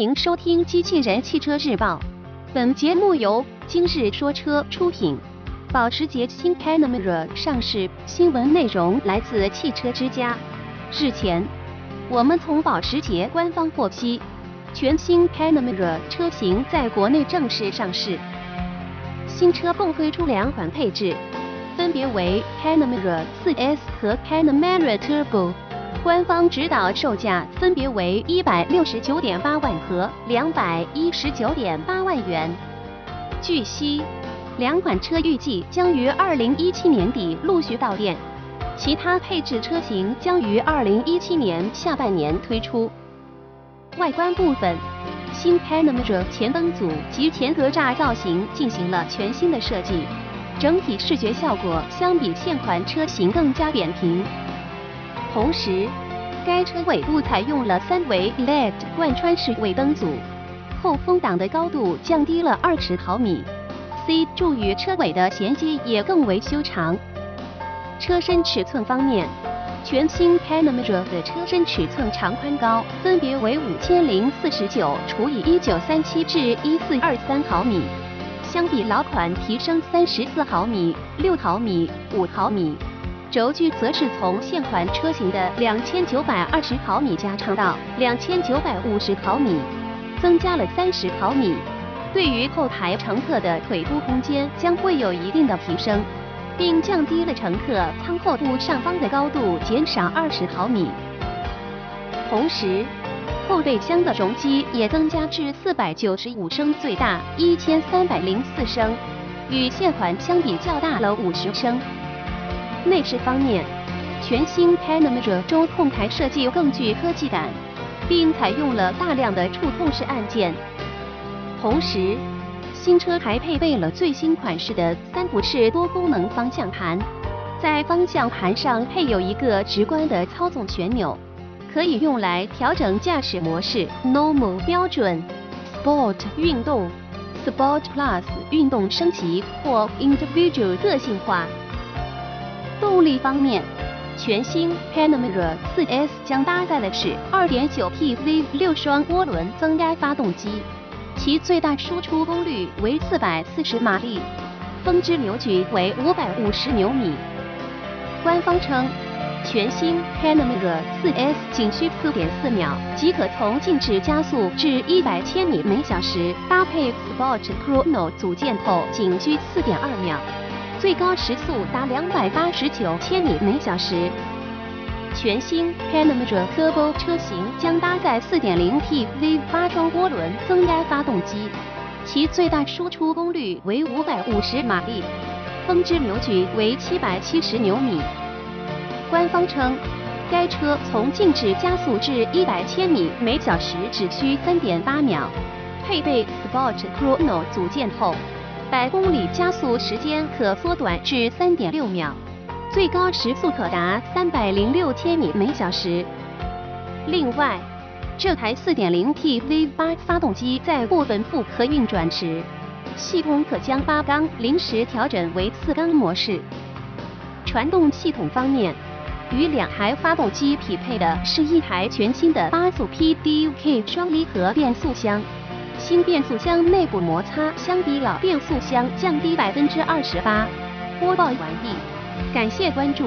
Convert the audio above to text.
迎收听《机器人汽车日报》，本节目由今日说车出品。保时捷新 Panamera 上市新闻内容来自汽车之家。日前，我们从保时捷官方获悉，全新 Panamera 车型在国内正式上市。新车共推出两款配置，分别为 Panamera 4S 和 Panamera Turbo。官方指导售价分别为一百六十九点八万和两百一十九点八万元。据悉，两款车预计将于二零一七年底陆续到店，其他配置车型将于二零一七年下半年推出。外观部分，新 Panamera 前灯组及前格栅造型进行了全新的设计，整体视觉效果相比现款车型更加扁平。同时，该车尾部采用了三维 LED 贯穿式尾灯组，后风挡的高度降低了二十毫米，C 柱与车尾的衔接也更为修长。车身尺寸方面，全新 Panamera 的车身尺寸长宽高分别为五千零四十九除以一九三七至一四二三毫米，相比老款提升三十四毫米、六毫米、五毫米。轴距则是从现款车型的两千九百二十毫米加长到两千九百五十毫米，增加了三十毫米。对于后排乘客的腿部空间将会有一定的提升，并降低了乘客舱后部上方的高度，减少二十毫米。同时，后备箱的容积也增加至四百九十五升，最大一千三百零四升，与现款相比较大了五十升。内饰方面，全新 Panamera 中控台设计更具科技感，并采用了大量的触控式按键。同时，新车还配备了最新款式的三辐式多功能方向盘，在方向盘上配有一个直观的操纵旋钮，可以用来调整驾驶模式：Normal 标准、Sport 运动、Sport Plus 运动升级或 Individual 个性化。动力方面，全新 Panamera 4S 将搭载的是 2.9T V 六双涡轮增压发动机，其最大输出功率为440马力，峰值扭矩为550牛米。官方称，全新 Panamera 4S 仅需4.4秒即可从静止加速至100千米每小时，搭配 Sport Chrono 组件后仅需4.2秒。最高时速达两百八十九千米每小时。全新 Panamera Turbo 车型将搭载 4.0T V 八双涡轮增压发动机，其最大输出功率为550马力，峰值扭矩为770牛米。官方称，该车从静止加速至100千米每小时只需3.8秒，配备 Sport Chrono 组件后。百公里加速时间可缩短至三点六秒，最高时速可达三百零六千米每小时。另外，这台四点零 T V 八发动机在部分负荷运转时，系统可将八缸临时调整为四缸模式。传动系统方面，与两台发动机匹配的是一台全新的八速 P D U K 双离合变速箱。新变速箱内部摩擦相比老变速箱降低百分之二十八。播报完毕，感谢关注。